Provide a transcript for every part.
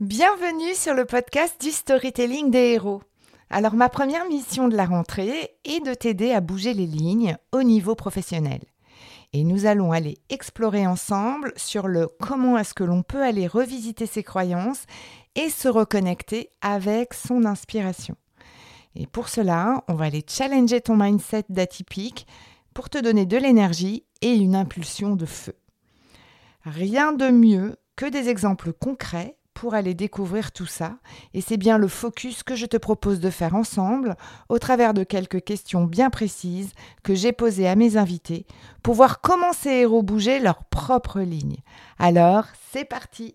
Bienvenue sur le podcast du storytelling des héros. Alors ma première mission de la rentrée est de t'aider à bouger les lignes au niveau professionnel. Et nous allons aller explorer ensemble sur le comment est-ce que l'on peut aller revisiter ses croyances et se reconnecter avec son inspiration. Et pour cela, on va aller challenger ton mindset d'atypique pour te donner de l'énergie et une impulsion de feu. Rien de mieux que des exemples concrets pour aller découvrir tout ça. Et c'est bien le focus que je te propose de faire ensemble au travers de quelques questions bien précises que j'ai posées à mes invités pour voir comment ces héros bougeaient leur propre ligne. Alors, c'est parti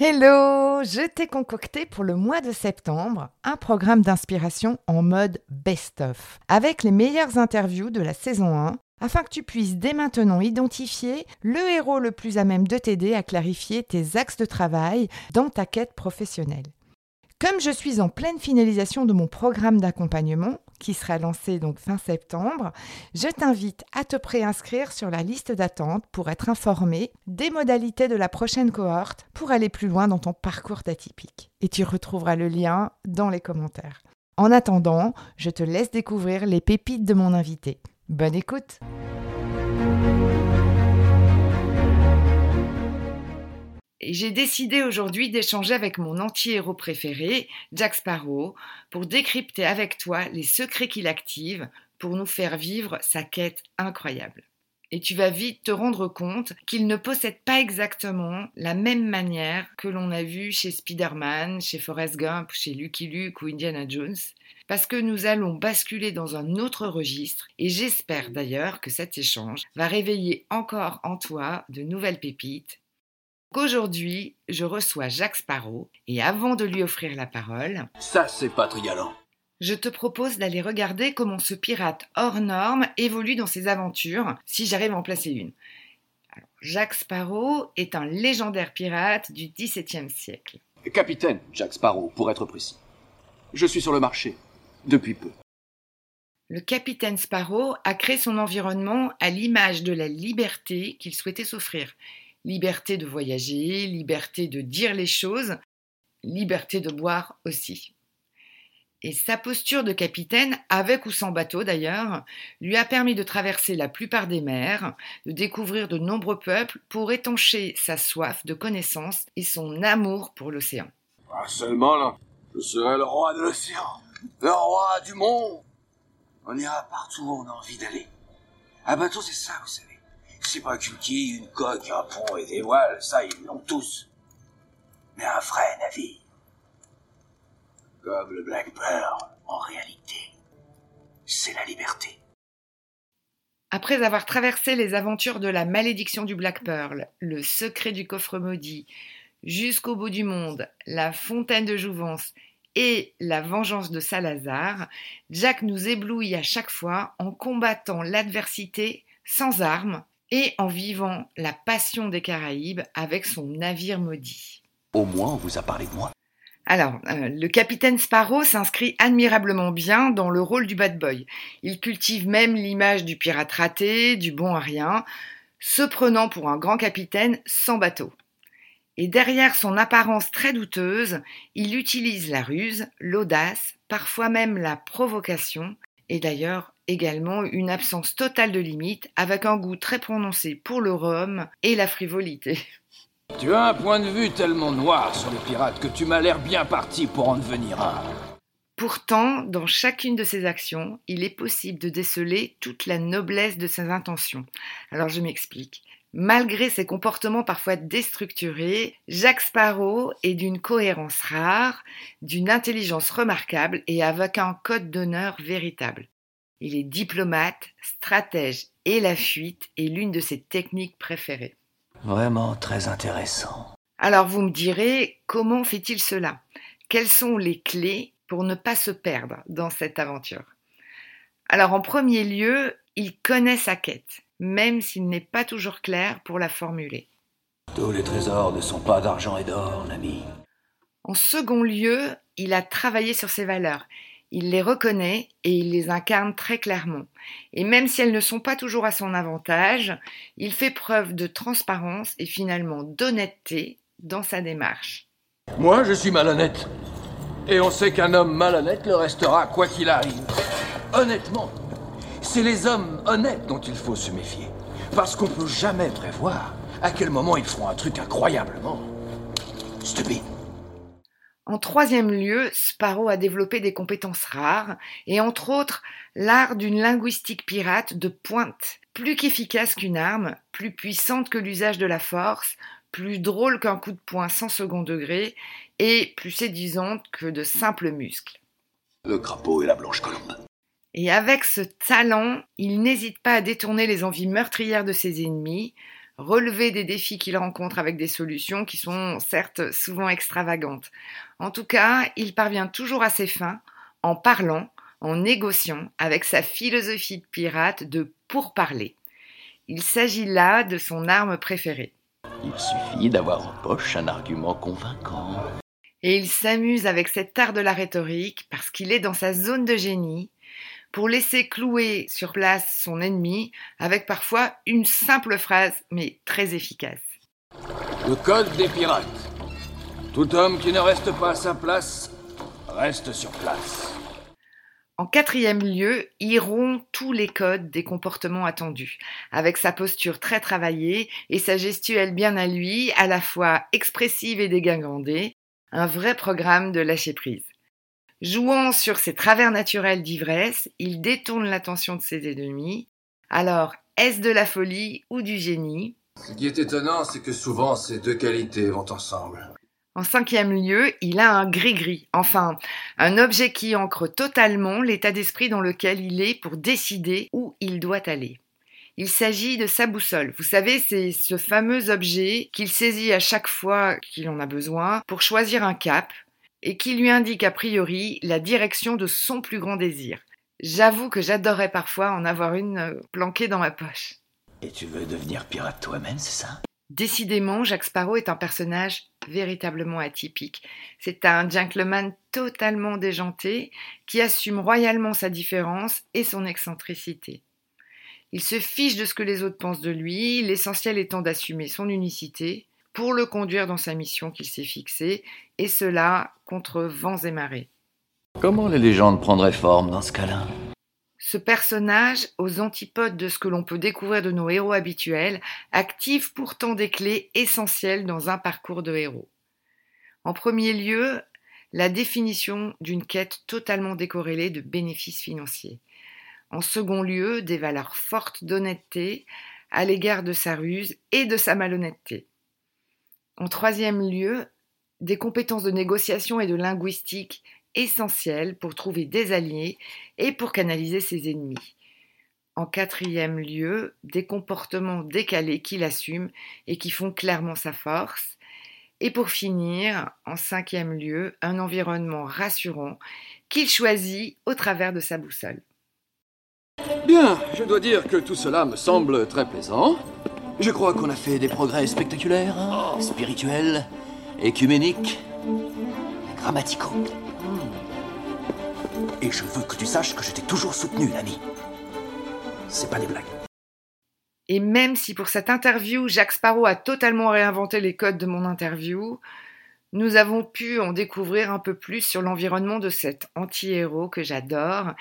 Hello, je t'ai concocté pour le mois de septembre un programme d'inspiration en mode best-of, avec les meilleures interviews de la saison 1, afin que tu puisses dès maintenant identifier le héros le plus à même de t'aider à clarifier tes axes de travail dans ta quête professionnelle. Comme je suis en pleine finalisation de mon programme d'accompagnement, qui sera lancé donc fin septembre, je t'invite à te préinscrire sur la liste d'attente pour être informé des modalités de la prochaine cohorte pour aller plus loin dans ton parcours d'atypique. Et tu retrouveras le lien dans les commentaires. En attendant, je te laisse découvrir les pépites de mon invité. Bonne écoute! J'ai décidé aujourd'hui d'échanger avec mon anti-héros préféré, Jack Sparrow, pour décrypter avec toi les secrets qu'il active pour nous faire vivre sa quête incroyable. Et tu vas vite te rendre compte qu'il ne possède pas exactement la même manière que l'on a vu chez Spider-Man, chez Forrest Gump, chez Lucky Luke ou Indiana Jones, parce que nous allons basculer dans un autre registre et j'espère d'ailleurs que cet échange va réveiller encore en toi de nouvelles pépites Aujourd'hui, je reçois Jacques Sparrow et avant de lui offrir la parole, ça c'est pas trialant. Je te propose d'aller regarder comment ce pirate hors norme évolue dans ses aventures, si j'arrive à en placer une. Jacques Sparrow est un légendaire pirate du XVIIe siècle. Capitaine Jacques Sparrow, pour être précis. Je suis sur le marché, depuis peu. Le capitaine Sparrow a créé son environnement à l'image de la liberté qu'il souhaitait s'offrir liberté de voyager, liberté de dire les choses, liberté de boire aussi. Et sa posture de capitaine, avec ou sans bateau d'ailleurs, lui a permis de traverser la plupart des mers, de découvrir de nombreux peuples pour étancher sa soif de connaissances et son amour pour l'océan. Ah, seulement là, je serai le roi de l'océan, le roi du monde. On ira partout où on a envie d'aller. Un bateau, c'est ça, vous savez. C'est pas qu'une quille, une coque, un pont et des voiles, ça ils l'ont tous. Mais un vrai navire. Comme le Black Pearl, en réalité, c'est la liberté. Après avoir traversé les aventures de la malédiction du Black Pearl, le secret du coffre maudit, jusqu'au bout du monde, la fontaine de jouvence et la vengeance de Salazar, Jack nous éblouit à chaque fois en combattant l'adversité sans armes et en vivant la passion des Caraïbes avec son navire maudit. Au moins, on vous a parlé de moi. Alors, euh, le capitaine Sparrow s'inscrit admirablement bien dans le rôle du bad boy. Il cultive même l'image du pirate raté, du bon à rien, se prenant pour un grand capitaine sans bateau. Et derrière son apparence très douteuse, il utilise la ruse, l'audace, parfois même la provocation, et d'ailleurs également une absence totale de limites, avec un goût très prononcé pour le rhum et la frivolité. Tu as un point de vue tellement noir sur les pirates que tu m'as l'air bien parti pour en devenir un. Pourtant, dans chacune de ses actions, il est possible de déceler toute la noblesse de ses intentions. Alors je m'explique. Malgré ses comportements parfois déstructurés, Jacques Sparrow est d'une cohérence rare, d'une intelligence remarquable et avec un code d'honneur véritable. Il est diplomate, stratège et la fuite est l'une de ses techniques préférées. Vraiment très intéressant. Alors vous me direz, comment fait-il cela? Quelles sont les clés pour ne pas se perdre dans cette aventure? Alors en premier lieu, il connaît sa quête, même s'il n'est pas toujours clair pour la formuler. Tous les trésors ne sont pas d'argent et d'or, l'ami. En second lieu, il a travaillé sur ses valeurs. Il les reconnaît et il les incarne très clairement. Et même si elles ne sont pas toujours à son avantage, il fait preuve de transparence et finalement d'honnêteté dans sa démarche. Moi, je suis malhonnête. Et on sait qu'un homme malhonnête le restera quoi qu'il arrive. Honnêtement, c'est les hommes honnêtes dont il faut se méfier. Parce qu'on peut jamais prévoir à quel moment ils feront un truc incroyablement stupide. En troisième lieu, Sparrow a développé des compétences rares, et entre autres l'art d'une linguistique pirate de pointe, plus qu'efficace qu'une arme, plus puissante que l'usage de la force, plus drôle qu'un coup de poing sans second degré, et plus séduisante que de simples muscles. Le crapaud et la blanche colombe. Et avec ce talent, il n'hésite pas à détourner les envies meurtrières de ses ennemis, relever des défis qu'il rencontre avec des solutions qui sont certes souvent extravagantes. En tout cas, il parvient toujours à ses fins en parlant, en négociant avec sa philosophie de pirate de pourparler. Il s'agit là de son arme préférée. Il suffit d'avoir en poche un argument convaincant. Et il s'amuse avec cet art de la rhétorique parce qu'il est dans sa zone de génie pour laisser clouer sur place son ennemi avec parfois une simple phrase mais très efficace. Le code des pirates. Tout homme qui ne reste pas à sa place reste sur place. En quatrième lieu, il rompt tous les codes des comportements attendus, avec sa posture très travaillée et sa gestuelle bien à lui, à la fois expressive et dégingandée, un vrai programme de lâcher prise. Jouant sur ses travers naturels d'ivresse, il détourne l'attention de ses ennemis. Alors, est-ce de la folie ou du génie? Ce qui est étonnant, c'est que souvent ces deux qualités vont ensemble. En cinquième lieu, il a un gris-gris, enfin, un objet qui ancre totalement l'état d'esprit dans lequel il est pour décider où il doit aller. Il s'agit de sa boussole. Vous savez, c'est ce fameux objet qu'il saisit à chaque fois qu'il en a besoin pour choisir un cap, et qui lui indique a priori la direction de son plus grand désir. J'avoue que j'adorerais parfois en avoir une euh, planquée dans ma poche. Et tu veux devenir pirate toi-même, c'est ça? Décidément, Jacques Sparrow est un personnage véritablement atypique. C'est un gentleman totalement déjanté qui assume royalement sa différence et son excentricité. Il se fiche de ce que les autres pensent de lui, l'essentiel étant d'assumer son unicité pour le conduire dans sa mission qu'il s'est fixée, et cela contre vents et marées. Comment les légendes prendraient forme dans ce cas-là? Ce personnage, aux antipodes de ce que l'on peut découvrir de nos héros habituels, active pourtant des clés essentielles dans un parcours de héros. En premier lieu, la définition d'une quête totalement décorrélée de bénéfices financiers. En second lieu, des valeurs fortes d'honnêteté à l'égard de sa ruse et de sa malhonnêteté. En troisième lieu, des compétences de négociation et de linguistique essentielles pour trouver des alliés et pour canaliser ses ennemis. En quatrième lieu, des comportements décalés qu'il assume et qui font clairement sa force. Et pour finir, en cinquième lieu, un environnement rassurant qu'il choisit au travers de sa boussole. Bien, je dois dire que tout cela me semble très plaisant. Je crois qu'on a fait des progrès spectaculaires, spirituels, écuméniques, grammaticaux. Et je veux que tu saches que je t'ai toujours soutenu, l'ami. C'est pas des blagues. Et même si pour cette interview, Jacques Sparrow a totalement réinventé les codes de mon interview, Nous avons pu en découvrir un peu plus sur l'environnement de cet anti-héros que j'adore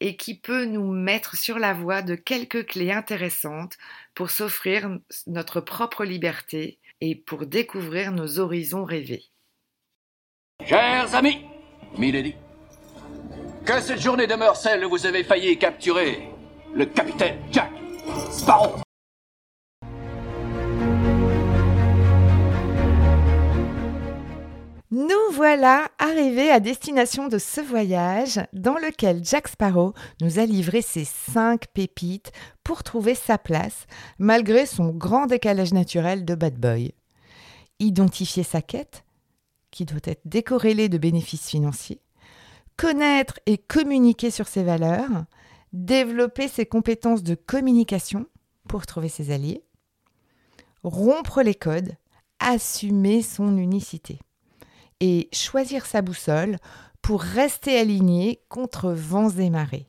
et qui peut nous mettre sur la voie de quelques clés intéressantes pour s'offrir notre propre liberté et pour découvrir nos horizons rêvés. Chers amis, Milady, que cette journée demeure celle où vous avez failli capturer le capitaine Jack Sparrow. Nous voilà arrivés à destination de ce voyage dans lequel Jack Sparrow nous a livré ses cinq pépites pour trouver sa place malgré son grand décalage naturel de bad boy. Identifier sa quête, qui doit être décorrélée de bénéfices financiers, connaître et communiquer sur ses valeurs, développer ses compétences de communication pour trouver ses alliés, rompre les codes, assumer son unicité et choisir sa boussole pour rester aligné contre vents et marées.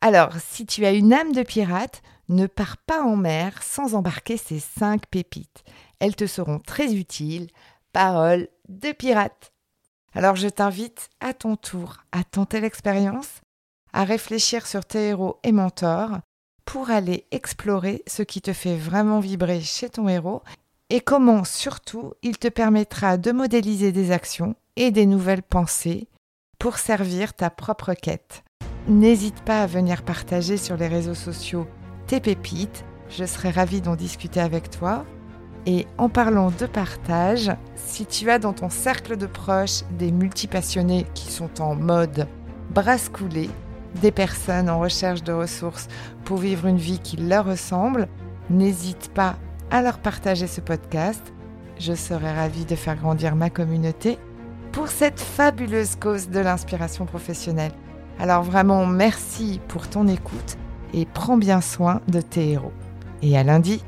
Alors, si tu as une âme de pirate, ne pars pas en mer sans embarquer ces cinq pépites. Elles te seront très utiles. Parole de pirate. Alors je t'invite à ton tour à tenter l'expérience, à réfléchir sur tes héros et mentors pour aller explorer ce qui te fait vraiment vibrer chez ton héros et comment surtout il te permettra de modéliser des actions et des nouvelles pensées pour servir ta propre quête. N'hésite pas à venir partager sur les réseaux sociaux tes pépites, je serai ravie d'en discuter avec toi. Et en parlant de partage, si tu as dans ton cercle de proches des multipassionnés qui sont en mode brasse coulée, des personnes en recherche de ressources pour vivre une vie qui leur ressemble, n'hésite pas à leur partager ce podcast. Je serai ravie de faire grandir ma communauté pour cette fabuleuse cause de l'inspiration professionnelle. Alors vraiment merci pour ton écoute et prends bien soin de tes héros. Et à lundi